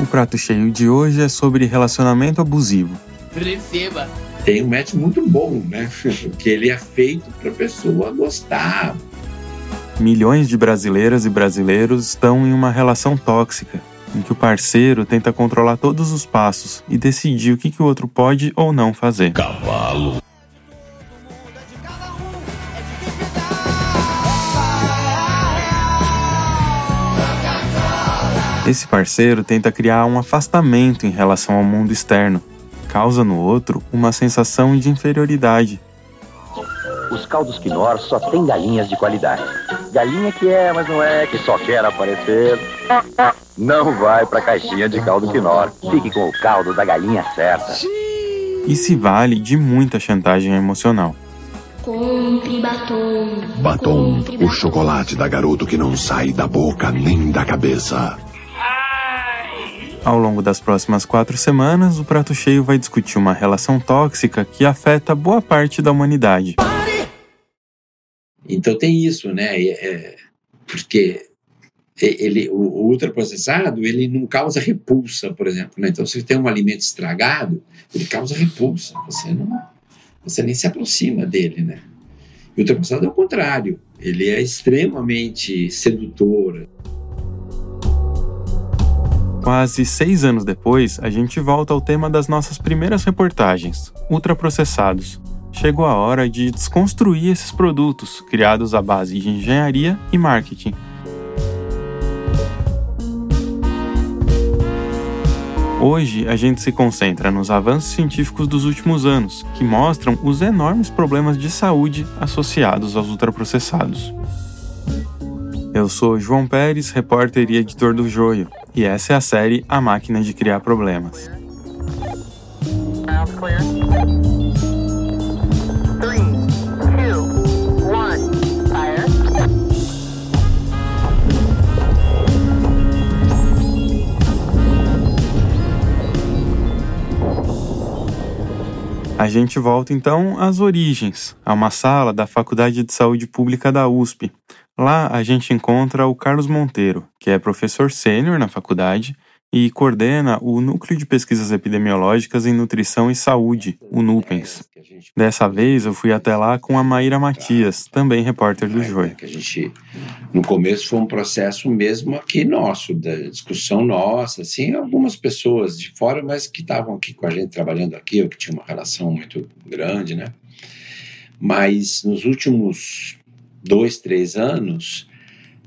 O prato cheio de hoje é sobre relacionamento abusivo. Receba! Tem um match muito bom, né? Que ele é feito para a pessoa gostar. Milhões de brasileiras e brasileiros estão em uma relação tóxica, em que o parceiro tenta controlar todos os passos e decidir o que, que o outro pode ou não fazer. Cavalo. Esse parceiro tenta criar um afastamento em relação ao mundo externo, causa no outro uma sensação de inferioridade. Os caldos Quinor só tem galinhas de qualidade. Galinha que é, mas não é, que só quer aparecer. Não vai pra caixinha de caldo Quinor. Fique com o caldo da galinha certa. E se vale de muita chantagem emocional. Compre batom. Batom, Compre o chocolate da garoto que não sai da boca nem da cabeça. Ao longo das próximas quatro semanas, o Prato Cheio vai discutir uma relação tóxica que afeta boa parte da humanidade. Então tem isso, né? É, é, porque ele, o, o ultraprocessado ele não causa repulsa, por exemplo. Né? Então, se você tem um alimento estragado, ele causa repulsa. Você não, você nem se aproxima dele, né? E o ultraprocessado é o contrário. Ele é extremamente sedutor. Quase seis anos depois, a gente volta ao tema das nossas primeiras reportagens: ultraprocessados. Chegou a hora de desconstruir esses produtos, criados à base de engenharia e marketing. Hoje, a gente se concentra nos avanços científicos dos últimos anos, que mostram os enormes problemas de saúde associados aos ultraprocessados. Eu sou João Pérez, repórter e editor do Joio, e essa é a série A Máquina de Criar Problemas. A gente volta então às origens, a uma sala da Faculdade de Saúde Pública da USP. Lá a gente encontra o Carlos Monteiro, que é professor sênior na faculdade e coordena o Núcleo de Pesquisas Epidemiológicas em Nutrição e Saúde, o NUPENS. Dessa vez eu fui até lá com a Maíra Matias, também repórter do Joio. No começo, foi um processo mesmo aqui nosso, da discussão nossa, assim, algumas pessoas de fora, mas que estavam aqui com a gente, trabalhando aqui, ou que tinham uma relação muito grande, né? Mas nos últimos dois, três anos,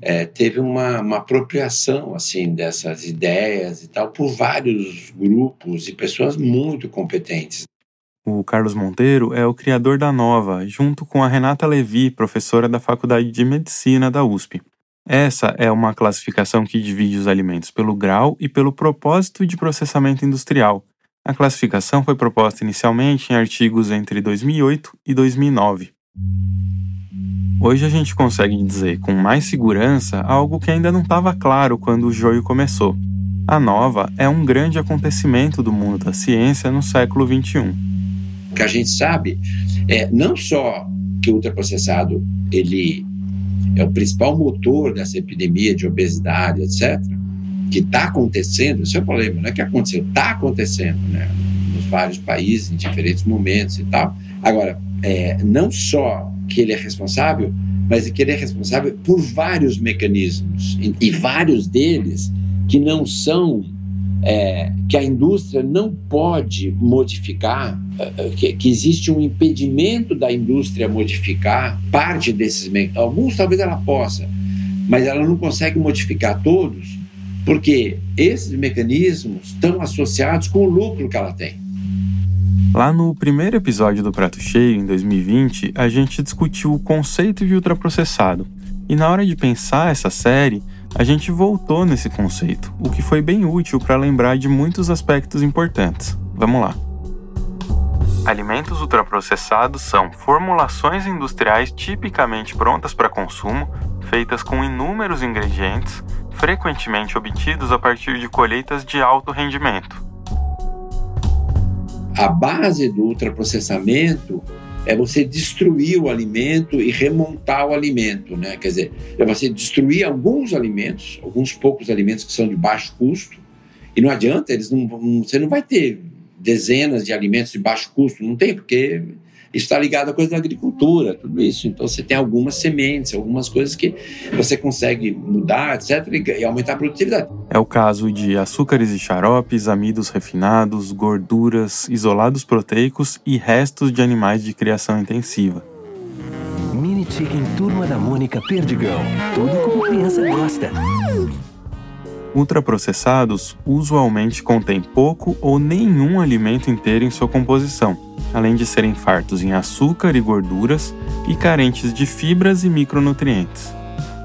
é, teve uma, uma apropriação assim dessas ideias e tal por vários grupos e pessoas muito competentes. O Carlos Monteiro é o criador da Nova, junto com a Renata Levi, professora da Faculdade de Medicina da USP. Essa é uma classificação que divide os alimentos pelo grau e pelo propósito de processamento industrial. A classificação foi proposta inicialmente em artigos entre 2008 e 2009. Hoje a gente consegue dizer com mais segurança algo que ainda não estava claro quando o joio começou. A nova é um grande acontecimento do mundo da ciência no século XXI. O que a gente sabe é não só que o ultraprocessado ele é o principal motor dessa epidemia de obesidade, etc., que está acontecendo, isso é o problema, não é que aconteceu, está acontecendo, né? Nos vários países, em diferentes momentos e tal. Agora, é, não só que ele é responsável, mas que ele é responsável por vários mecanismos e, vários deles que não são é, que a indústria não pode modificar, é, que, que, existe um impedimento da indústria modificar parte desses mecanismos. Alguns talvez ela possa, mas ela não consegue modificar todos, porque esses mecanismos estão associados com o lucro que ela tem. Lá no primeiro episódio do Prato Cheio, em 2020, a gente discutiu o conceito de ultraprocessado. E na hora de pensar essa série, a gente voltou nesse conceito, o que foi bem útil para lembrar de muitos aspectos importantes. Vamos lá. Alimentos ultraprocessados são formulações industriais tipicamente prontas para consumo, feitas com inúmeros ingredientes, frequentemente obtidos a partir de colheitas de alto rendimento. A base do ultraprocessamento é você destruir o alimento e remontar o alimento, né? Quer dizer, é você destruir alguns alimentos, alguns poucos alimentos que são de baixo custo, E não adianta, eles não, você não vai ter dezenas de alimentos de baixo custo, não tem, porque está ligado à coisa da agricultura, tudo isso. Então você tem algumas sementes, algumas coisas que você consegue mudar, etc., e e aumentar a produtividade. É o caso de açúcares e xaropes, amidos refinados, gorduras, isolados proteicos e restos de animais de criação intensiva. Mini Chicken Turma da Mônica Perdigão. Tudo como criança gosta. Ultraprocessados usualmente contêm pouco ou nenhum alimento inteiro em sua composição, além de serem fartos em açúcar e gorduras e carentes de fibras e micronutrientes.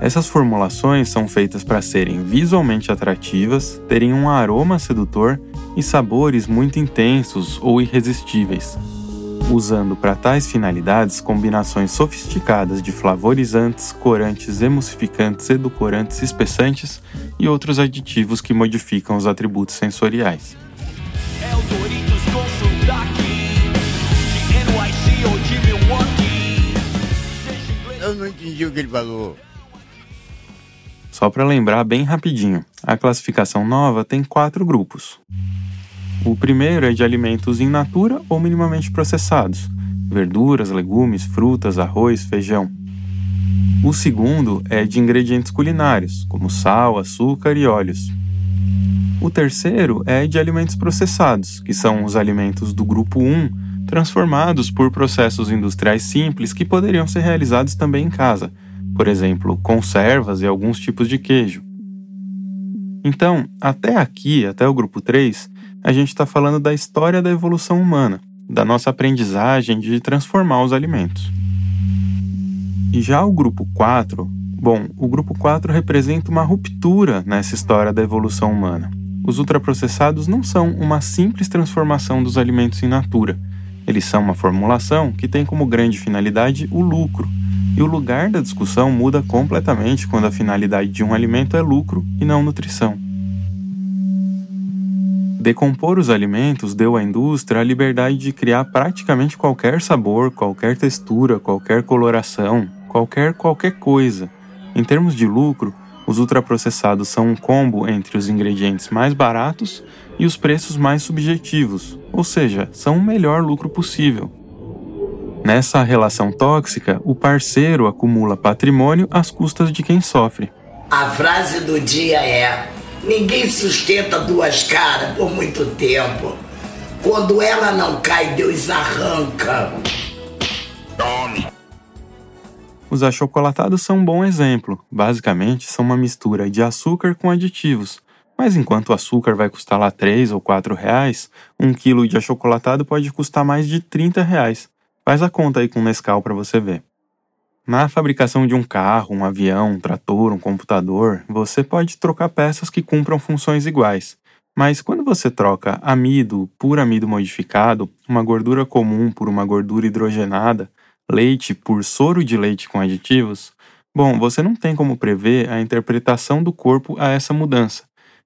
Essas formulações são feitas para serem visualmente atrativas, terem um aroma sedutor e sabores muito intensos ou irresistíveis, usando para tais finalidades combinações sofisticadas de flavorizantes, corantes, emulsificantes, edulcorantes, espessantes e outros aditivos que modificam os atributos sensoriais. É Eu não entendi o que ele falou. Só para lembrar bem rapidinho, a classificação nova tem quatro grupos. O primeiro é de alimentos in natura ou minimamente processados, verduras, legumes, frutas, arroz, feijão. O segundo é de ingredientes culinários, como sal, açúcar e óleos. O terceiro é de alimentos processados, que são os alimentos do grupo 1, transformados por processos industriais simples que poderiam ser realizados também em casa, por exemplo, conservas e alguns tipos de queijo. Então, até aqui, até o grupo 3, a gente está falando da história da evolução humana, da nossa aprendizagem de transformar os alimentos. E já o grupo 4, bom, o grupo 4 representa uma ruptura nessa história da evolução humana. Os ultraprocessados não são uma simples transformação dos alimentos in natura. Eles são uma formulação que tem como grande finalidade o lucro. E o lugar da discussão muda completamente quando a finalidade de um alimento é lucro e não nutrição. Decompor os alimentos deu à indústria a liberdade de criar praticamente qualquer sabor, qualquer textura, qualquer coloração, qualquer qualquer coisa. Em termos de lucro, os ultraprocessados são um combo entre os ingredientes mais baratos e os preços mais subjetivos, ou seja, são o melhor lucro possível. Nessa relação tóxica, o parceiro acumula patrimônio às custas de quem sofre. A frase do dia é: Ninguém sustenta duas caras por muito tempo. Quando ela não cai, Deus arranca. Os achocolatados são um bom exemplo. Basicamente, são uma mistura de açúcar com aditivos. Mas enquanto o açúcar vai custar lá 3 ou 4 reais, um quilo de achocolatado pode custar mais de 30 reais. Faz a conta aí com o Nescau para você ver. Na fabricação de um carro, um avião, um trator, um computador, você pode trocar peças que cumpram funções iguais. Mas quando você troca amido por amido modificado, uma gordura comum por uma gordura hidrogenada, leite por soro de leite com aditivos, bom, você não tem como prever a interpretação do corpo a essa mudança.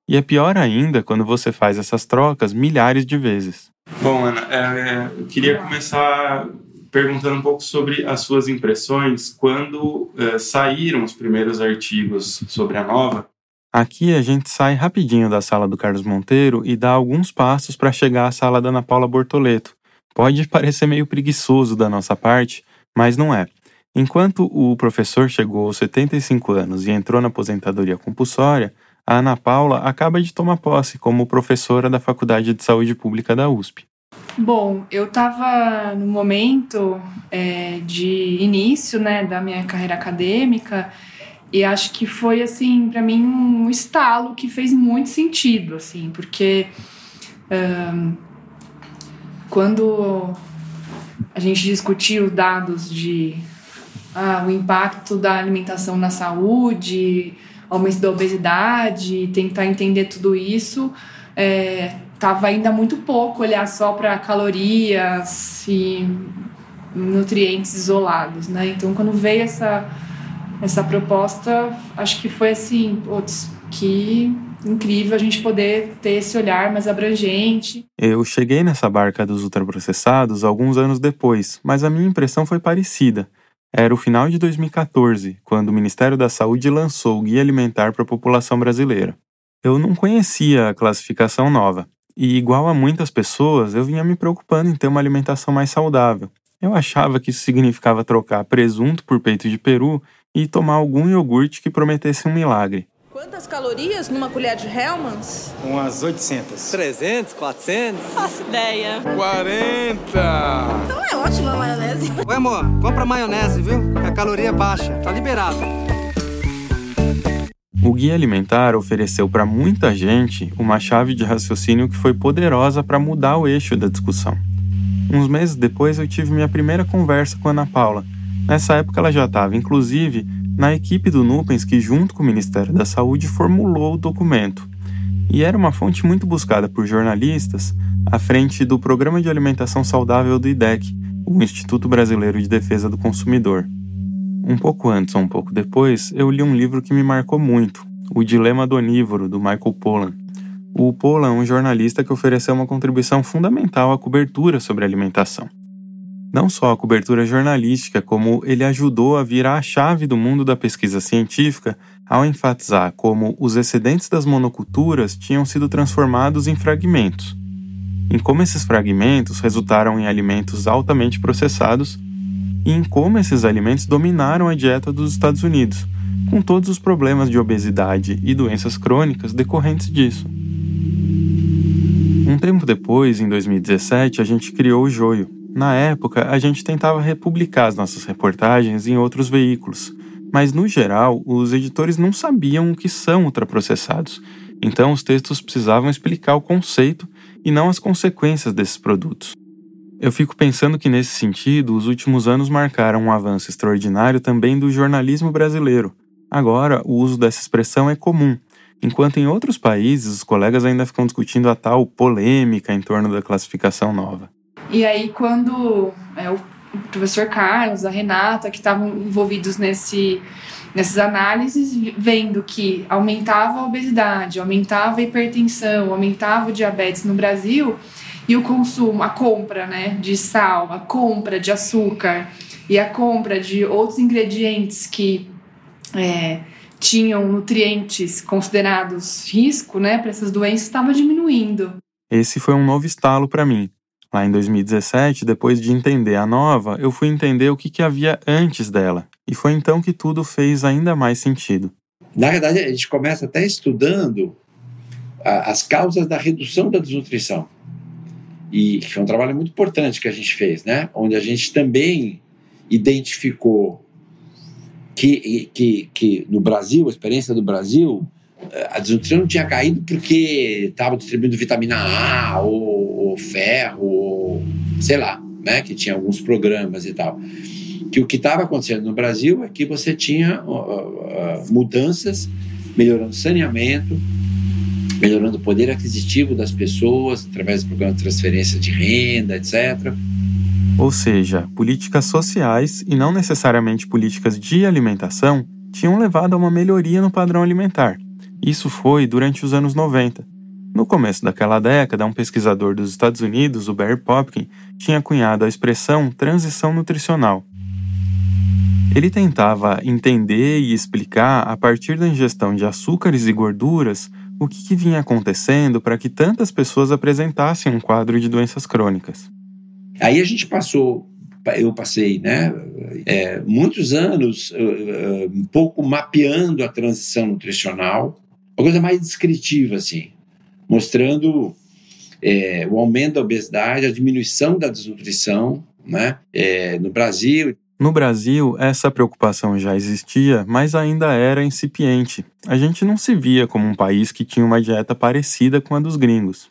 E é pior ainda quando você faz essas trocas milhares de vezes. Bom, Ana, é, eu queria começar perguntando um pouco sobre as suas impressões quando é, saíram os primeiros artigos sobre a nova. Aqui a gente sai rapidinho da sala do Carlos Monteiro e dá alguns passos para chegar à sala da Ana Paula Bortoleto. Pode parecer meio preguiçoso da nossa parte, mas não é. Enquanto o professor chegou aos 75 anos e entrou na aposentadoria compulsória, a Ana Paula acaba de tomar posse como professora da Faculdade de Saúde Pública da USP. Bom, eu estava no momento é, de início né, da minha carreira acadêmica e acho que foi assim para mim um estalo que fez muito sentido assim porque ahn, quando a gente discutiu dados de ah, o impacto da alimentação na saúde aumento da obesidade tentar entender tudo isso é, tava ainda muito pouco olhar só para calorias e nutrientes isolados, né? Então, quando veio essa essa proposta, acho que foi assim, putz, que incrível a gente poder ter esse olhar mais abrangente. Eu cheguei nessa barca dos ultraprocessados alguns anos depois, mas a minha impressão foi parecida. Era o final de 2014, quando o Ministério da Saúde lançou o Guia Alimentar para a População Brasileira. Eu não conhecia a classificação nova, e igual a muitas pessoas, eu vinha me preocupando em ter uma alimentação mais saudável. Eu achava que isso significava trocar presunto por peito de peru e tomar algum iogurte que prometesse um milagre. Quantas calorias numa colher de Hellmann's? Umas 800. 300, 400? Faço ideia. 40! Então é ótima a maionese. Oi, amor, compra maionese, viu? Que a caloria é baixa. Tá liberado. O Guia Alimentar ofereceu para muita gente uma chave de raciocínio que foi poderosa para mudar o eixo da discussão. Uns meses depois eu tive minha primeira conversa com Ana Paula. Nessa época ela já estava, inclusive, na equipe do Nupens que, junto com o Ministério da Saúde, formulou o documento. E era uma fonte muito buscada por jornalistas à frente do Programa de Alimentação Saudável do IDEC, o Instituto Brasileiro de Defesa do Consumidor. Um pouco antes ou um pouco depois, eu li um livro que me marcou muito, O Dilema do Onívoro, do Michael Pollan. O Pollan é um jornalista que ofereceu uma contribuição fundamental à cobertura sobre alimentação. Não só a cobertura jornalística, como ele ajudou a virar a chave do mundo da pesquisa científica ao enfatizar como os excedentes das monoculturas tinham sido transformados em fragmentos, em como esses fragmentos resultaram em alimentos altamente processados e em como esses alimentos dominaram a dieta dos Estados Unidos, com todos os problemas de obesidade e doenças crônicas decorrentes disso. Um tempo depois, em 2017, a gente criou o Joio. Na época, a gente tentava republicar as nossas reportagens em outros veículos, mas no geral, os editores não sabiam o que são ultraprocessados, então os textos precisavam explicar o conceito e não as consequências desses produtos. Eu fico pensando que, nesse sentido, os últimos anos marcaram um avanço extraordinário também do jornalismo brasileiro. Agora, o uso dessa expressão é comum, enquanto em outros países os colegas ainda ficam discutindo a tal polêmica em torno da classificação nova. E aí, quando é, o professor Carlos, a Renata, que estavam envolvidos nesse, nessas análises, vendo que aumentava a obesidade, aumentava a hipertensão, aumentava o diabetes no Brasil, e o consumo, a compra né, de sal, a compra de açúcar e a compra de outros ingredientes que é, tinham nutrientes considerados risco né, para essas doenças estava diminuindo. Esse foi um novo estalo para mim. Lá em 2017, depois de entender a nova, eu fui entender o que, que havia antes dela. E foi então que tudo fez ainda mais sentido. Na verdade, a gente começa até estudando as causas da redução da desnutrição. E foi um trabalho muito importante que a gente fez, né? Onde a gente também identificou que, que, que no Brasil, a experiência do Brasil, a desnutrição não tinha caído porque estava distribuindo vitamina A ou, ou ferro, ou, sei lá, né? Que tinha alguns programas e tal. Que o que estava acontecendo no Brasil é que você tinha uh, uh, mudanças melhorando saneamento, melhorando o poder aquisitivo das pessoas através do programa de transferência de renda, etc. Ou seja, políticas sociais e não necessariamente políticas de alimentação tinham levado a uma melhoria no padrão alimentar. Isso foi durante os anos 90. No começo daquela década, um pesquisador dos Estados Unidos, o Barry Popkin, tinha cunhado a expressão transição nutricional. Ele tentava entender e explicar, a partir da ingestão de açúcares e gorduras, o que, que vinha acontecendo para que tantas pessoas apresentassem um quadro de doenças crônicas. Aí a gente passou, eu passei, né, é, muitos anos uh, uh, um pouco mapeando a transição nutricional, uma coisa mais descritiva, assim, mostrando é, o aumento da obesidade, a diminuição da desnutrição, né, é, no Brasil. No Brasil, essa preocupação já existia, mas ainda era incipiente. A gente não se via como um país que tinha uma dieta parecida com a dos gringos.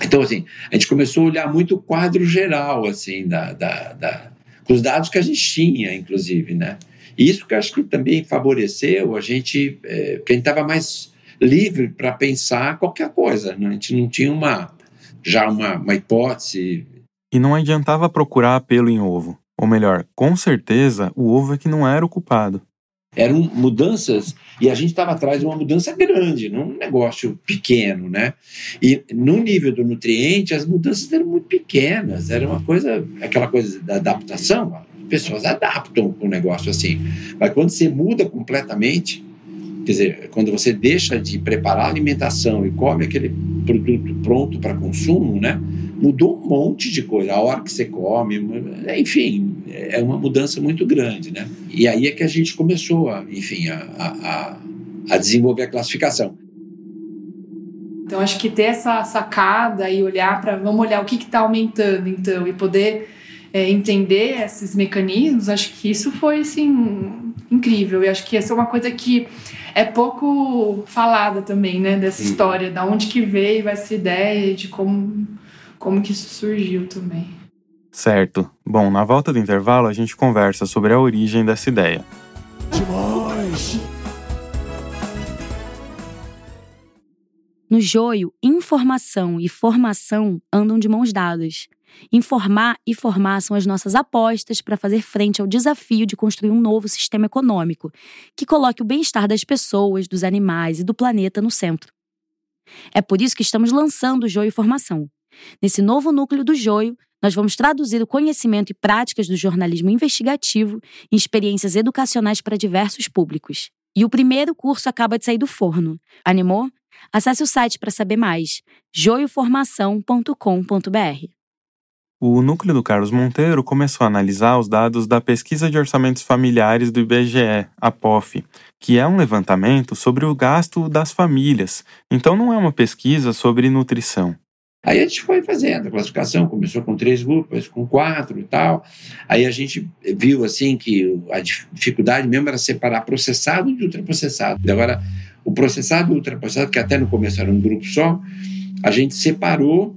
Então, assim, a gente começou a olhar muito o quadro geral, assim, da, da, da, os dados que a gente tinha, inclusive, né? E isso que eu acho que também favoreceu a gente, é, porque a gente estava mais livre para pensar qualquer coisa, né? A gente não tinha uma, já uma, uma hipótese. E não adiantava procurar pelo em ovo. Ou melhor, com certeza, o ovo é que não era o culpado. Eram mudanças, e a gente estava atrás de uma mudança grande, não um negócio pequeno, né? E no nível do nutriente, as mudanças eram muito pequenas, era uma coisa, aquela coisa da adaptação, as pessoas adaptam um negócio assim. Mas quando você muda completamente, Quer dizer, quando você deixa de preparar a alimentação e come aquele produto pronto para consumo, né? Mudou um monte de coisa. A hora que você come, enfim, é uma mudança muito grande, né? E aí é que a gente começou, a, enfim, a, a, a desenvolver a classificação. Então, acho que ter essa sacada e olhar para. Vamos olhar o que está aumentando, então, e poder é, entender esses mecanismos, acho que isso foi, assim, incrível. E acho que essa é uma coisa que é pouco falada também, né, dessa Sim. história, da onde que veio essa ideia, de como, como que isso surgiu também. Certo. Bom, na volta do intervalo a gente conversa sobre a origem dessa ideia. Demais! No joio, informação e formação andam de mãos dadas. Informar e formar são as nossas apostas para fazer frente ao desafio de construir um novo sistema econômico que coloque o bem-estar das pessoas, dos animais e do planeta no centro. É por isso que estamos lançando o Joio Formação. Nesse novo núcleo do Joio, nós vamos traduzir o conhecimento e práticas do jornalismo investigativo em experiências educacionais para diversos públicos. E o primeiro curso acaba de sair do forno. Animou? Acesse o site para saber mais: joioformação.com.br. O núcleo do Carlos Monteiro começou a analisar os dados da Pesquisa de Orçamentos Familiares do IBGE, a POF, que é um levantamento sobre o gasto das famílias, então não é uma pesquisa sobre nutrição. Aí a gente foi fazendo a classificação, começou com três grupos, com quatro e tal. Aí a gente viu assim que a dificuldade mesmo era separar processado de ultraprocessado. Agora, o processado e o ultraprocessado, que até no começo era um grupo só, a gente separou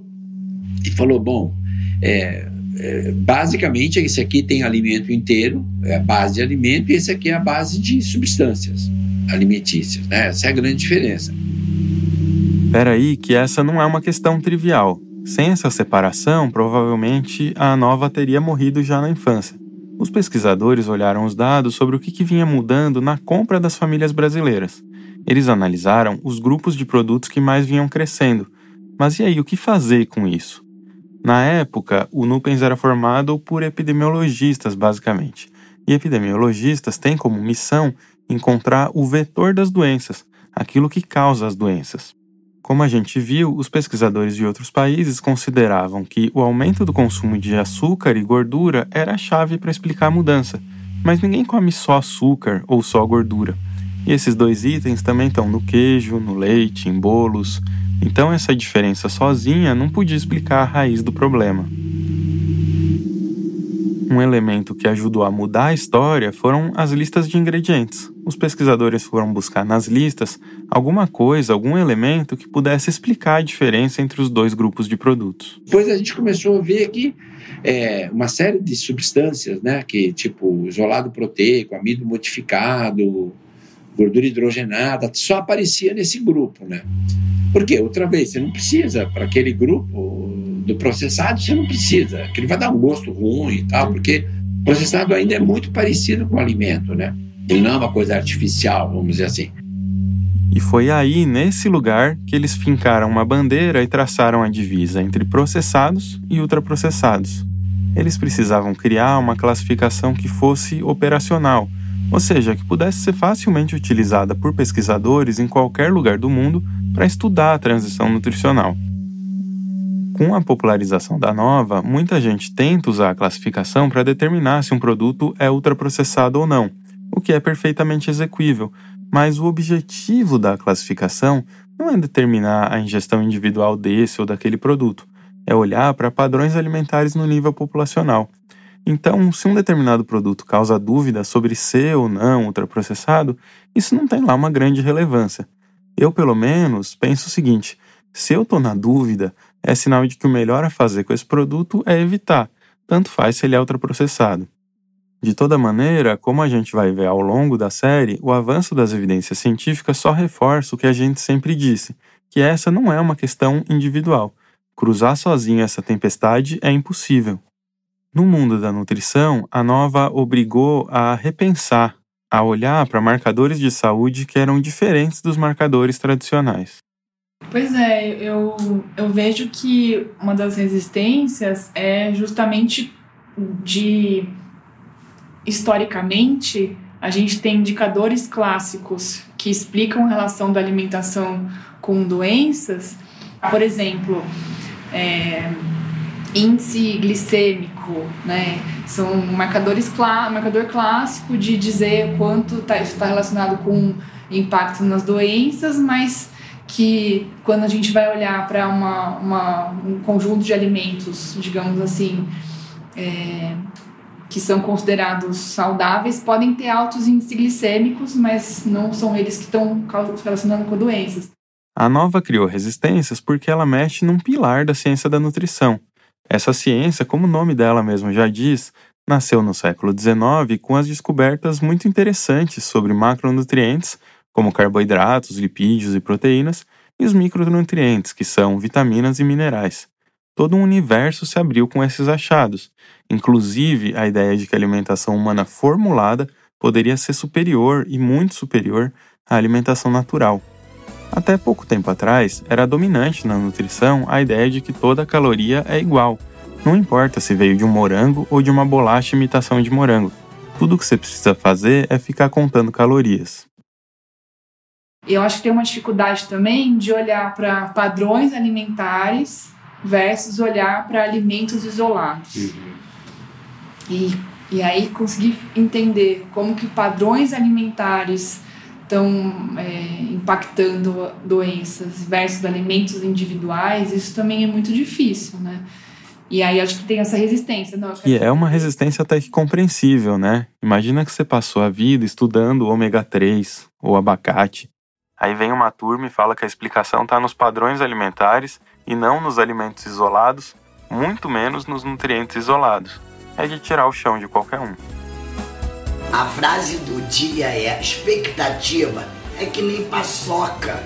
e falou: bom, é, é, basicamente esse aqui tem alimento inteiro, é a base de alimento, e esse aqui é a base de substâncias alimentícias. Né? Essa é a grande diferença. Peraí, que essa não é uma questão trivial. Sem essa separação, provavelmente a nova teria morrido já na infância. Os pesquisadores olharam os dados sobre o que, que vinha mudando na compra das famílias brasileiras. Eles analisaram os grupos de produtos que mais vinham crescendo. Mas e aí, o que fazer com isso? Na época, o Nupens era formado por epidemiologistas, basicamente. E epidemiologistas têm como missão encontrar o vetor das doenças, aquilo que causa as doenças. Como a gente viu, os pesquisadores de outros países consideravam que o aumento do consumo de açúcar e gordura era a chave para explicar a mudança, mas ninguém come só açúcar ou só gordura. E esses dois itens também estão no queijo, no leite, em bolos. Então essa diferença sozinha não podia explicar a raiz do problema. Um elemento que ajudou a mudar a história foram as listas de ingredientes. Os pesquisadores foram buscar nas listas alguma coisa, algum elemento que pudesse explicar a diferença entre os dois grupos de produtos. Depois a gente começou a ver que é, uma série de substâncias, né, que tipo isolado proteico, amido modificado, gordura hidrogenada, só aparecia nesse grupo, né? Porque outra vez você não precisa para aquele grupo do processado, você não precisa, que ele vai dar um gosto ruim e tal, porque processado ainda é muito parecido com o alimento, né? Ele não é uma coisa artificial, vamos dizer assim. E foi aí, nesse lugar, que eles fincaram uma bandeira e traçaram a divisa entre processados e ultraprocessados. Eles precisavam criar uma classificação que fosse operacional, ou seja, que pudesse ser facilmente utilizada por pesquisadores em qualquer lugar do mundo para estudar a transição nutricional. Com a popularização da nova, muita gente tenta usar a classificação para determinar se um produto é ultraprocessado ou não, o que é perfeitamente execuível, mas o objetivo da classificação não é determinar a ingestão individual desse ou daquele produto, é olhar para padrões alimentares no nível populacional. Então, se um determinado produto causa dúvida sobre ser ou não ultraprocessado, isso não tem lá uma grande relevância. Eu, pelo menos, penso o seguinte: se eu estou na dúvida, é sinal de que o melhor a fazer com esse produto é evitar, tanto faz se ele é ultraprocessado. De toda maneira, como a gente vai ver ao longo da série, o avanço das evidências científicas só reforça o que a gente sempre disse, que essa não é uma questão individual. Cruzar sozinho essa tempestade é impossível. No mundo da nutrição, a nova obrigou a repensar, a olhar para marcadores de saúde que eram diferentes dos marcadores tradicionais. Pois é, eu, eu vejo que uma das resistências é justamente de historicamente a gente tem indicadores clássicos que explicam a relação da alimentação com doenças. Por exemplo, é, índice glicêmico, né? São marcadores clá marcador clássico de dizer quanto tá, isso está relacionado com impacto nas doenças, mas que quando a gente vai olhar para uma, uma, um conjunto de alimentos, digamos assim, é, que são considerados saudáveis, podem ter altos índices glicêmicos, mas não são eles que estão relacionando com doenças. A nova criou resistências porque ela mexe num pilar da ciência da nutrição. Essa ciência, como o nome dela mesmo já diz, nasceu no século XIX com as descobertas muito interessantes sobre macronutrientes como carboidratos, lipídios e proteínas, e os micronutrientes, que são vitaminas e minerais. Todo um universo se abriu com esses achados, inclusive a ideia de que a alimentação humana formulada poderia ser superior e muito superior à alimentação natural. Até pouco tempo atrás, era dominante na nutrição a ideia de que toda caloria é igual, não importa se veio de um morango ou de uma bolacha imitação de morango. Tudo o que você precisa fazer é ficar contando calorias. Eu acho que tem uma dificuldade também de olhar para padrões alimentares versus olhar para alimentos isolados. Uhum. E, e aí conseguir entender como que padrões alimentares estão é, impactando doenças versus alimentos individuais, isso também é muito difícil, né? E aí acho que tem essa resistência. Não, e é uma resistência até que compreensível, né? Imagina que você passou a vida estudando ômega 3 ou abacate, Aí vem uma turma e fala que a explicação está nos padrões alimentares e não nos alimentos isolados, muito menos nos nutrientes isolados. É de tirar o chão de qualquer um. A frase do dia é: expectativa é que nem paçoca,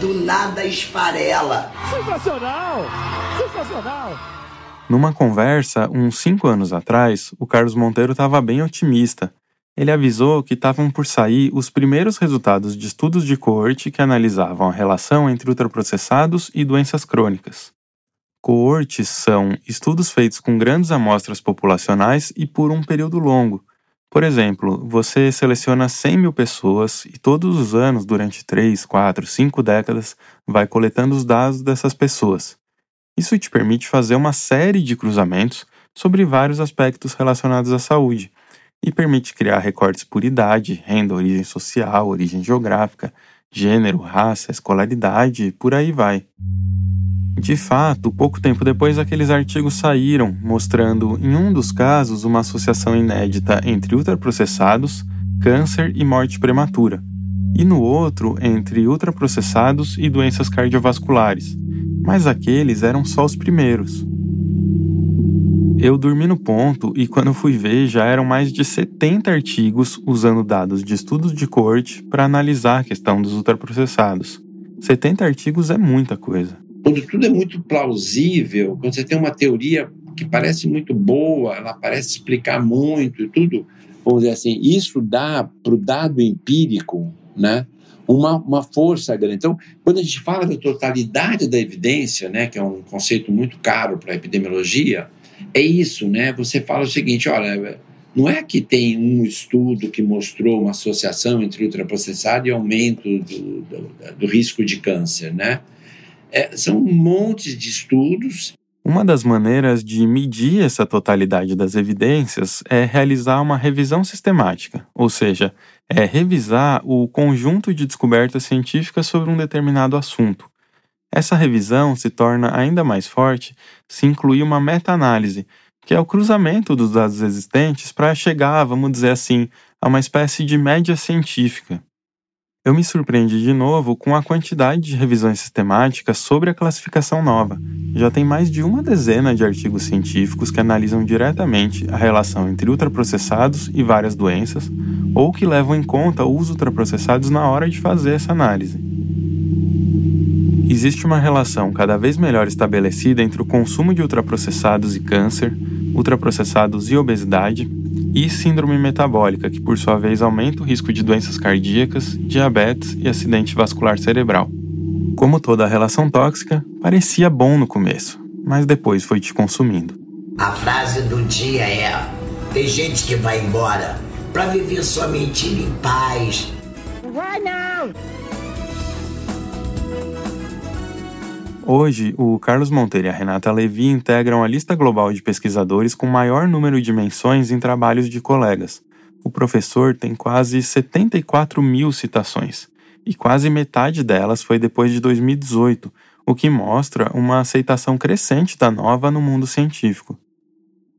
do nada esfarela. Sensacional! Sensacional! Numa conversa, uns cinco anos atrás, o Carlos Monteiro estava bem otimista ele avisou que estavam por sair os primeiros resultados de estudos de coorte que analisavam a relação entre ultraprocessados e doenças crônicas. Coortes são estudos feitos com grandes amostras populacionais e por um período longo. Por exemplo, você seleciona 100 mil pessoas e todos os anos, durante 3, 4, 5 décadas, vai coletando os dados dessas pessoas. Isso te permite fazer uma série de cruzamentos sobre vários aspectos relacionados à saúde e permite criar recortes por idade, renda, origem social, origem geográfica, gênero, raça, escolaridade por aí vai. De fato, pouco tempo depois, aqueles artigos saíram, mostrando, em um dos casos, uma associação inédita entre ultraprocessados, câncer e morte prematura, e no outro, entre ultraprocessados e doenças cardiovasculares. Mas aqueles eram só os primeiros. Eu dormi no ponto e quando fui ver já eram mais de 70 artigos usando dados de estudos de corte para analisar a questão dos ultraprocessados. 70 artigos é muita coisa. Quando tudo é muito plausível, quando você tem uma teoria que parece muito boa, ela parece explicar muito e tudo, vamos dizer assim, isso dá para o dado empírico, né? Uma, uma força grande. Então, quando a gente fala da totalidade da evidência, né, que é um conceito muito caro para a epidemiologia, é isso, né? Você fala o seguinte, olha, não é que tem um estudo que mostrou uma associação entre ultraprocessado e aumento do, do, do risco de câncer, né? É, são um monte de estudos. Uma das maneiras de medir essa totalidade das evidências é realizar uma revisão sistemática, ou seja, é revisar o conjunto de descobertas científicas sobre um determinado assunto, essa revisão se torna ainda mais forte se incluir uma meta-análise, que é o cruzamento dos dados existentes para chegar, vamos dizer assim, a uma espécie de média científica. Eu me surpreendi de novo com a quantidade de revisões sistemáticas sobre a classificação nova. Já tem mais de uma dezena de artigos científicos que analisam diretamente a relação entre ultraprocessados e várias doenças, ou que levam em conta os ultraprocessados na hora de fazer essa análise. Existe uma relação cada vez melhor estabelecida entre o consumo de ultraprocessados e câncer, ultraprocessados e obesidade, e síndrome metabólica, que por sua vez aumenta o risco de doenças cardíacas, diabetes e acidente vascular cerebral. Como toda relação tóxica, parecia bom no começo, mas depois foi te consumindo. A frase do dia é: tem gente que vai embora para viver sua mentira em paz. Vai não! Hoje, o Carlos Monteiro e a Renata Levi integram a lista global de pesquisadores com maior número de menções em trabalhos de colegas. O professor tem quase 74 mil citações, e quase metade delas foi depois de 2018, o que mostra uma aceitação crescente da nova no mundo científico.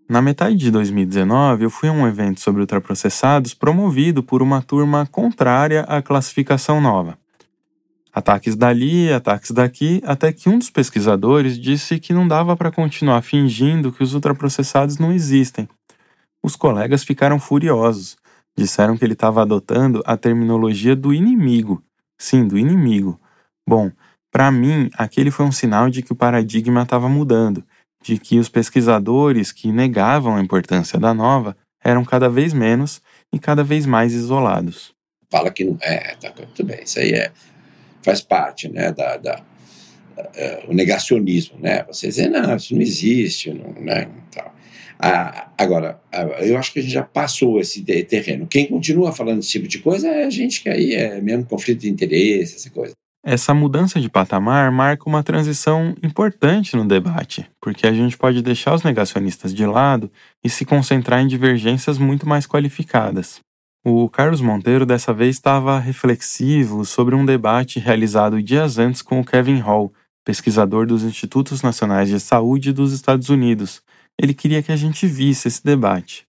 Na metade de 2019, eu fui a um evento sobre ultraprocessados promovido por uma turma contrária à classificação nova. Ataques dali, ataques daqui, até que um dos pesquisadores disse que não dava para continuar fingindo que os ultraprocessados não existem. Os colegas ficaram furiosos. Disseram que ele estava adotando a terminologia do inimigo. Sim, do inimigo. Bom, para mim, aquele foi um sinal de que o paradigma estava mudando, de que os pesquisadores que negavam a importância da nova eram cada vez menos e cada vez mais isolados. Fala que não é, tá tudo bem, isso aí é faz parte né, da, da uh, o negacionismo, né? Você dizer, não, isso não existe, não, né? Tal. Ah, agora, eu acho que a gente já passou esse terreno. Quem continua falando esse tipo de coisa é a gente que aí é mesmo conflito de interesse, essa coisa. Essa mudança de patamar marca uma transição importante no debate, porque a gente pode deixar os negacionistas de lado e se concentrar em divergências muito mais qualificadas. O Carlos Monteiro dessa vez estava reflexivo sobre um debate realizado dias antes com o Kevin Hall, pesquisador dos Institutos Nacionais de Saúde dos Estados Unidos. Ele queria que a gente visse esse debate.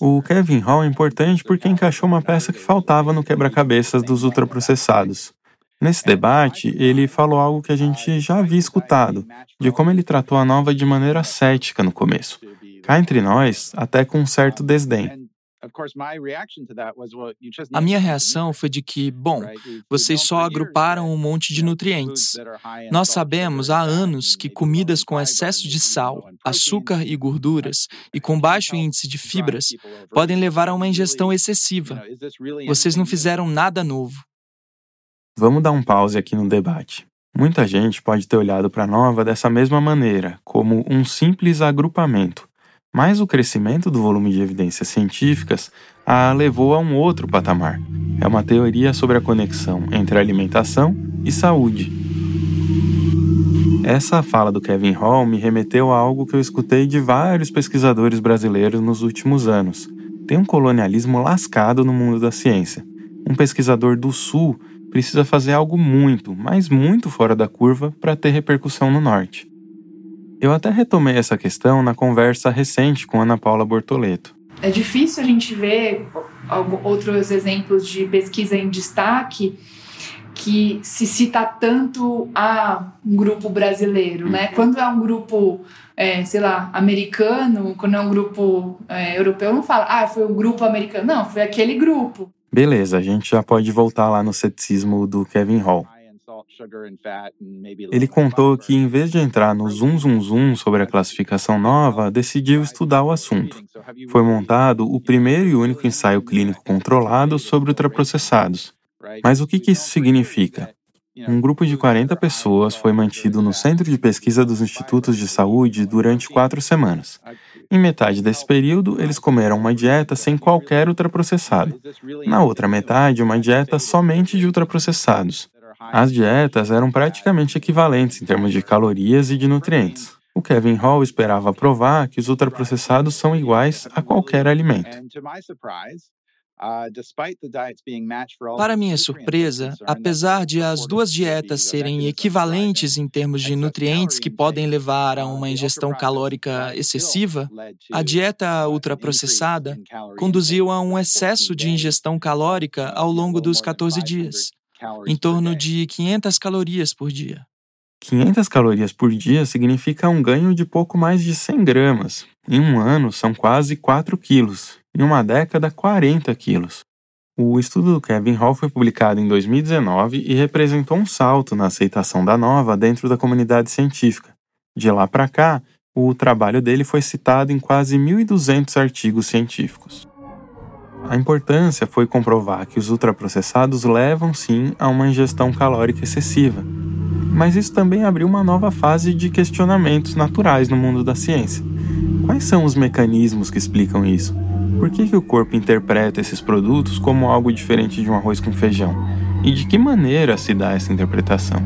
O Kevin Hall é importante porque encaixou uma peça que faltava no quebra-cabeças dos ultraprocessados. Nesse debate, ele falou algo que a gente já havia escutado, de como ele tratou a nova de maneira cética no começo. Cá entre nós, até com um certo desdém. A minha reação foi de que, bom, vocês só agruparam um monte de nutrientes. Nós sabemos há anos que comidas com excesso de sal, açúcar e gorduras e com baixo índice de fibras podem levar a uma ingestão excessiva. Vocês não fizeram nada novo. Vamos dar um pause aqui no debate. Muita gente pode ter olhado para a nova dessa mesma maneira, como um simples agrupamento mas o crescimento do volume de evidências científicas a levou a um outro patamar. É uma teoria sobre a conexão entre alimentação e saúde. Essa fala do Kevin Hall me remeteu a algo que eu escutei de vários pesquisadores brasileiros nos últimos anos. Tem um colonialismo lascado no mundo da ciência. Um pesquisador do Sul precisa fazer algo muito, mas muito fora da curva para ter repercussão no Norte. Eu até retomei essa questão na conversa recente com Ana Paula Bortoleto. É difícil a gente ver outros exemplos de pesquisa em destaque que se cita tanto a um grupo brasileiro, né? Uhum. Quando é um grupo, é, sei lá, americano, quando é um grupo é, europeu, não fala, ah, foi o um grupo americano. Não, foi aquele grupo. Beleza, a gente já pode voltar lá no ceticismo do Kevin Hall. Ele contou que, em vez de entrar no zoom zoom zoom sobre a classificação nova, decidiu estudar o assunto. Foi montado o primeiro e único ensaio clínico controlado sobre ultraprocessados. Mas o que, que isso significa? Um grupo de 40 pessoas foi mantido no Centro de Pesquisa dos Institutos de Saúde durante quatro semanas. Em metade desse período, eles comeram uma dieta sem qualquer ultraprocessado. Na outra metade, uma dieta somente de ultraprocessados. As dietas eram praticamente equivalentes em termos de calorias e de nutrientes. O Kevin Hall esperava provar que os ultraprocessados são iguais a qualquer alimento. Para minha surpresa, apesar de as duas dietas serem equivalentes em termos de nutrientes que podem levar a uma ingestão calórica excessiva, a dieta ultraprocessada conduziu a um excesso de ingestão calórica ao longo dos 14 dias em torno de 500 calorias por dia. 500 calorias por dia significa um ganho de pouco mais de 100 gramas. Em um ano, são quase 4 quilos. Em uma década, 40 quilos. O estudo do Kevin Hall foi publicado em 2019 e representou um salto na aceitação da nova dentro da comunidade científica. De lá para cá, o trabalho dele foi citado em quase 1.200 artigos científicos. A importância foi comprovar que os ultraprocessados levam sim a uma ingestão calórica excessiva. Mas isso também abriu uma nova fase de questionamentos naturais no mundo da ciência. Quais são os mecanismos que explicam isso? Por que, que o corpo interpreta esses produtos como algo diferente de um arroz com feijão? E de que maneira se dá essa interpretação?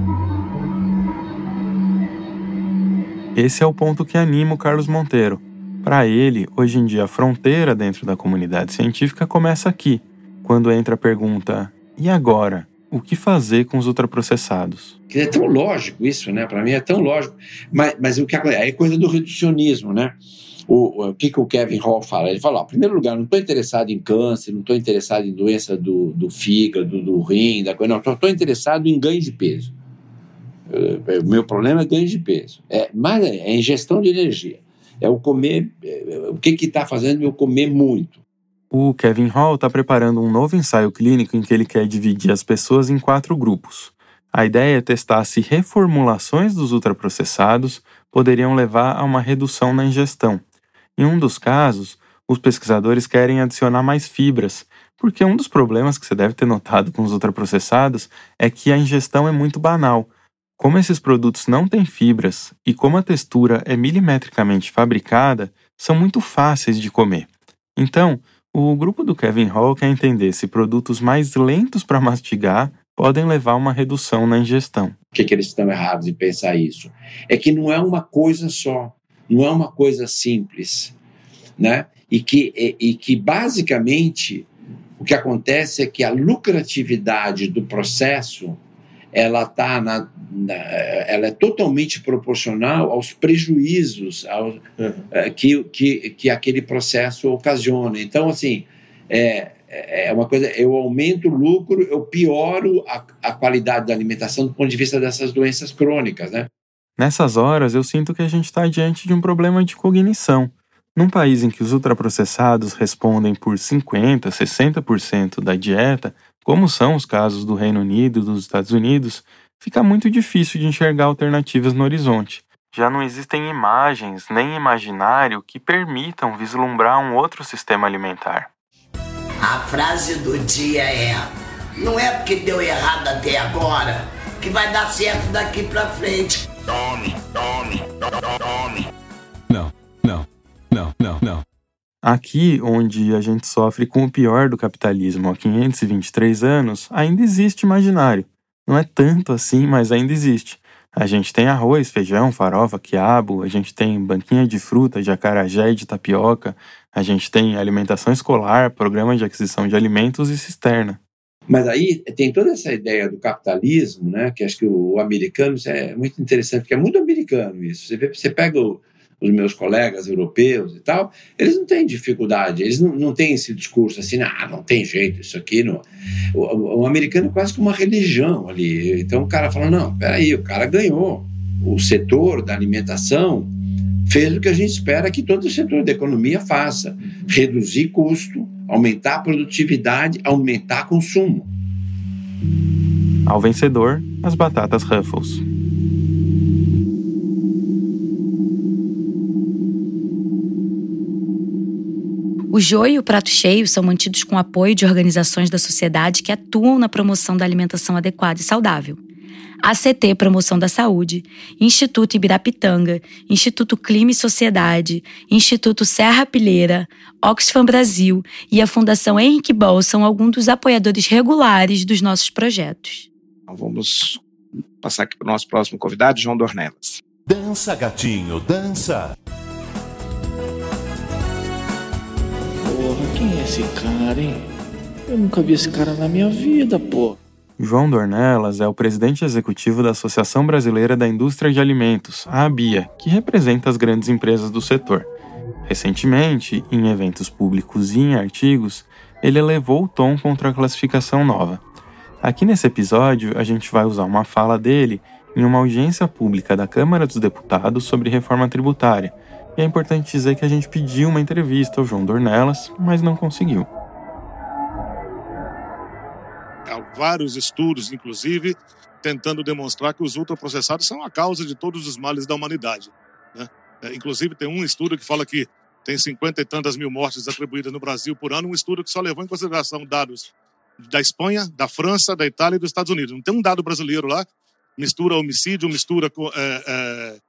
Esse é o ponto que anima o Carlos Monteiro. Para ele, hoje em dia, a fronteira dentro da comunidade científica começa aqui, quando entra a pergunta: e agora? O que fazer com os ultraprocessados? É tão lógico isso, né? Para mim é tão lógico. Mas, mas o que é coisa do reducionismo, né? O, o, que, que o Kevin Hall fala? Ele fala: ó, em primeiro lugar, não estou interessado em câncer, não estou interessado em doença do, do fígado, do rim, da coisa, não, estou interessado em ganho de peso. O meu problema é ganho de peso. É, mas é ingestão de energia. É o comer. É, o que está fazendo eu comer muito? O Kevin Hall está preparando um novo ensaio clínico em que ele quer dividir as pessoas em quatro grupos. A ideia é testar se reformulações dos ultraprocessados poderiam levar a uma redução na ingestão. Em um dos casos, os pesquisadores querem adicionar mais fibras, porque um dos problemas que você deve ter notado com os ultraprocessados é que a ingestão é muito banal. Como esses produtos não têm fibras e como a textura é milimetricamente fabricada, são muito fáceis de comer. Então, o grupo do Kevin Hall quer entender se produtos mais lentos para mastigar podem levar a uma redução na ingestão. Por que, que eles estão errados em pensar isso? É que não é uma coisa só, não é uma coisa simples, né? E que, e, e que basicamente o que acontece é que a lucratividade do processo ela tá na, na, ela é totalmente proporcional aos prejuízos ao, uhum. é, que, que, que aquele processo ocasiona. Então, assim, é, é uma coisa, eu aumento o lucro, eu pioro a, a qualidade da alimentação do ponto de vista dessas doenças crônicas, né? Nessas horas, eu sinto que a gente está diante de um problema de cognição. Num país em que os ultraprocessados respondem por 50%, 60% da dieta, como são os casos do Reino Unido e dos Estados Unidos, fica muito difícil de enxergar alternativas no horizonte. Já não existem imagens nem imaginário que permitam vislumbrar um outro sistema alimentar. A frase do dia é: Não é porque deu errado até agora que vai dar certo daqui pra frente. Tome, tome, tome. Não, não, não, não, não. Aqui, onde a gente sofre com o pior do capitalismo há 523 anos, ainda existe imaginário. Não é tanto assim, mas ainda existe. A gente tem arroz, feijão, farofa, quiabo, a gente tem banquinha de fruta, de acarajé e de tapioca, a gente tem alimentação escolar, programa de aquisição de alimentos e cisterna. Mas aí tem toda essa ideia do capitalismo, né, que acho que o, americano é muito interessante, porque é muito americano isso. Você, vê, você pega o, os meus colegas europeus e tal, eles não têm dificuldade, eles não, não têm esse discurso assim, ah, não tem jeito, isso aqui não. O, o americano é quase que uma religião ali. Então o cara fala: não, peraí, o cara ganhou. O setor da alimentação fez o que a gente espera que todo o setor da economia faça: reduzir custo, aumentar a produtividade, aumentar consumo. Ao vencedor, as batatas Ruffles. O joio e o prato cheio são mantidos com apoio de organizações da sociedade que atuam na promoção da alimentação adequada e saudável. ACT Promoção da Saúde, Instituto Ibirapitanga, Instituto Clima e Sociedade, Instituto Serra Pilheira, Oxfam Brasil e a Fundação Henrique Bol são alguns dos apoiadores regulares dos nossos projetos. Então vamos passar aqui para o nosso próximo convidado, João Dornelas. Dança, gatinho, dança! Porra, quem é esse cara, hein? Eu nunca vi esse cara na minha vida, pô. João Dornelas é o presidente executivo da Associação Brasileira da Indústria de Alimentos, a ABIA, que representa as grandes empresas do setor. Recentemente, em eventos públicos e em artigos, ele elevou o tom contra a classificação nova. Aqui nesse episódio, a gente vai usar uma fala dele em uma audiência pública da Câmara dos Deputados sobre reforma tributária, e é importante dizer que a gente pediu uma entrevista ao João Dornelas, mas não conseguiu. Há vários estudos, inclusive, tentando demonstrar que os ultraprocessados são a causa de todos os males da humanidade. Né? É, inclusive, tem um estudo que fala que tem cinquenta e tantas mil mortes atribuídas no Brasil por ano, um estudo que só levou em consideração dados da Espanha, da França, da Itália e dos Estados Unidos. Não tem um dado brasileiro lá, mistura homicídio, mistura é, é,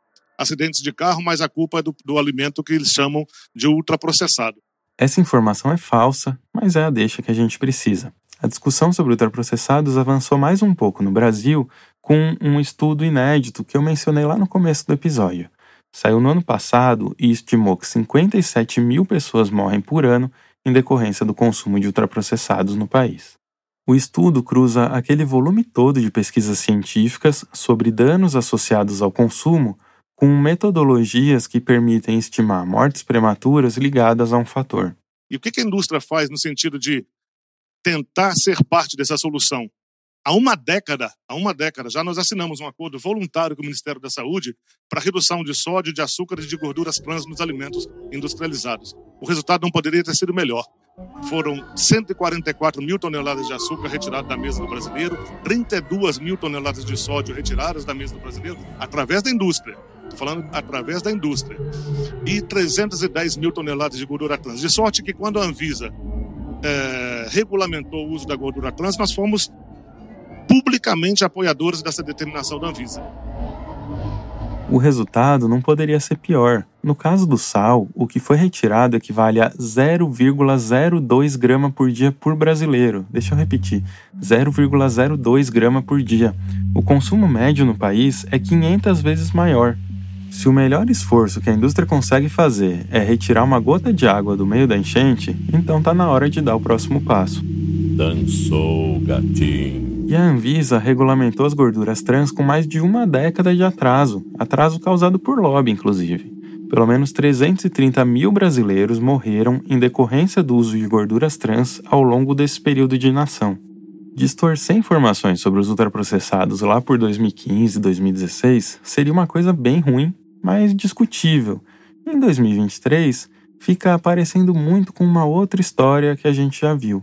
acidentes de carro, mas a culpa é do, do alimento que eles chamam de ultraprocessado. Essa informação é falsa, mas é a deixa que a gente precisa. A discussão sobre ultraprocessados avançou mais um pouco no Brasil com um estudo inédito que eu mencionei lá no começo do episódio. Saiu no ano passado e estimou que 57 mil pessoas morrem por ano em decorrência do consumo de ultraprocessados no país. O estudo cruza aquele volume todo de pesquisas científicas sobre danos associados ao consumo com metodologias que permitem estimar mortes prematuras ligadas a um fator. E o que a indústria faz no sentido de tentar ser parte dessa solução. Há uma década, há uma década, já nós assinamos um acordo voluntário com o Ministério da Saúde para redução de sódio, de açúcar e de gorduras trans nos alimentos industrializados. O resultado não poderia ter sido melhor. Foram 144 mil toneladas de açúcar retiradas da mesa do brasileiro, 32 mil toneladas de sódio retiradas da mesa do brasileiro através da indústria. Estou falando através da indústria. E 310 mil toneladas de gordura trans. De sorte que quando a Anvisa é, regulamentou o uso da gordura trans, nós fomos publicamente apoiadores dessa determinação da Anvisa. O resultado não poderia ser pior. No caso do sal, o que foi retirado equivale a 0,02 grama por dia por brasileiro. Deixa eu repetir: 0,02 grama por dia. O consumo médio no país é 500 vezes maior. Se o melhor esforço que a indústria consegue fazer é retirar uma gota de água do meio da enchente, então tá na hora de dar o próximo passo. Dançou, gatinho. E a Anvisa regulamentou as gorduras trans com mais de uma década de atraso, atraso causado por lobby, inclusive. Pelo menos 330 mil brasileiros morreram em decorrência do uso de gorduras trans ao longo desse período de inação. Distorcer informações sobre os ultraprocessados lá por 2015 e 2016 seria uma coisa bem ruim mas discutível. Em 2023, fica aparecendo muito com uma outra história que a gente já viu.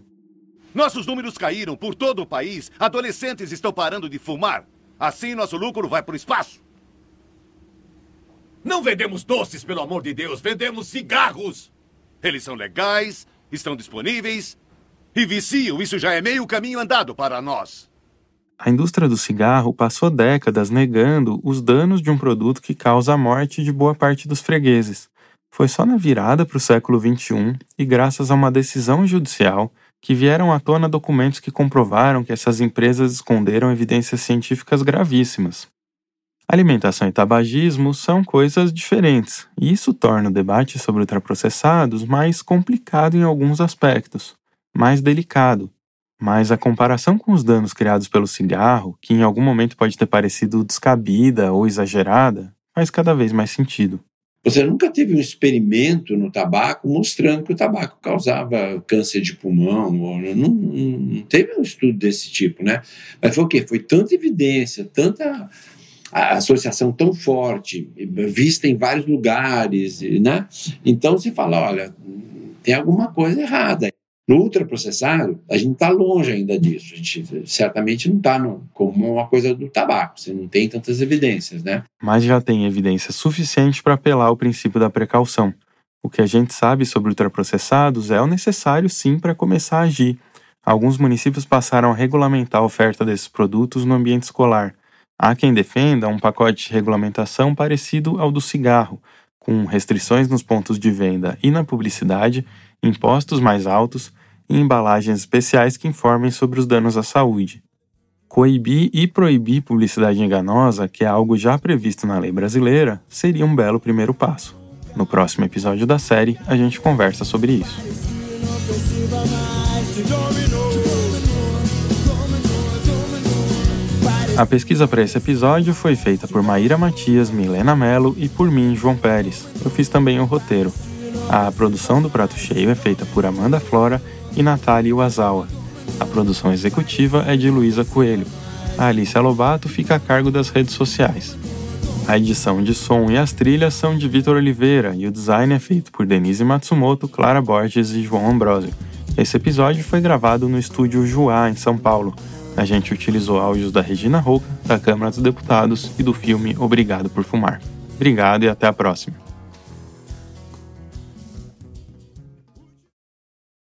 Nossos números caíram por todo o país. Adolescentes estão parando de fumar. Assim, nosso lucro vai para o espaço. Não vendemos doces, pelo amor de Deus. Vendemos cigarros. Eles são legais, estão disponíveis e viciam. Isso já é meio caminho andado para nós. A indústria do cigarro passou décadas negando os danos de um produto que causa a morte de boa parte dos fregueses. Foi só na virada para o século XXI e graças a uma decisão judicial que vieram à tona documentos que comprovaram que essas empresas esconderam evidências científicas gravíssimas. Alimentação e tabagismo são coisas diferentes, e isso torna o debate sobre ultraprocessados mais complicado em alguns aspectos, mais delicado, mas a comparação com os danos criados pelo cigarro, que em algum momento pode ter parecido descabida ou exagerada, faz cada vez mais sentido. Você nunca teve um experimento no tabaco mostrando que o tabaco causava câncer de pulmão, não, não, não teve um estudo desse tipo, né? Mas foi o quê? Foi tanta evidência, tanta associação tão forte, vista em vários lugares, né? Então você fala, olha, tem alguma coisa errada. No ultraprocessado, a gente está longe ainda disso. A gente certamente não está como uma coisa do tabaco, você não tem tantas evidências, né? Mas já tem evidência suficiente para apelar ao princípio da precaução. O que a gente sabe sobre ultraprocessados é o necessário sim para começar a agir. Alguns municípios passaram a regulamentar a oferta desses produtos no ambiente escolar. Há quem defenda um pacote de regulamentação parecido ao do cigarro, com restrições nos pontos de venda e na publicidade, impostos mais altos e embalagens especiais que informem sobre os danos à saúde. Coibir e proibir publicidade enganosa, que é algo já previsto na lei brasileira, seria um belo primeiro passo. No próximo episódio da série, a gente conversa sobre isso. A pesquisa para esse episódio foi feita por Maíra Matias, Milena Mello e por mim, João Pérez. Eu fiz também o roteiro. A produção do Prato Cheio é feita por Amanda Flora e Natália Wazawa. A produção executiva é de Luísa Coelho. A Alicia Lobato fica a cargo das redes sociais. A edição de som e as trilhas são de Vitor Oliveira e o design é feito por Denise Matsumoto, Clara Borges e João Ambrosio. Esse episódio foi gravado no estúdio Juá, em São Paulo. A gente utilizou áudios da Regina Roca, da Câmara dos Deputados e do filme Obrigado por Fumar. Obrigado e até a próxima.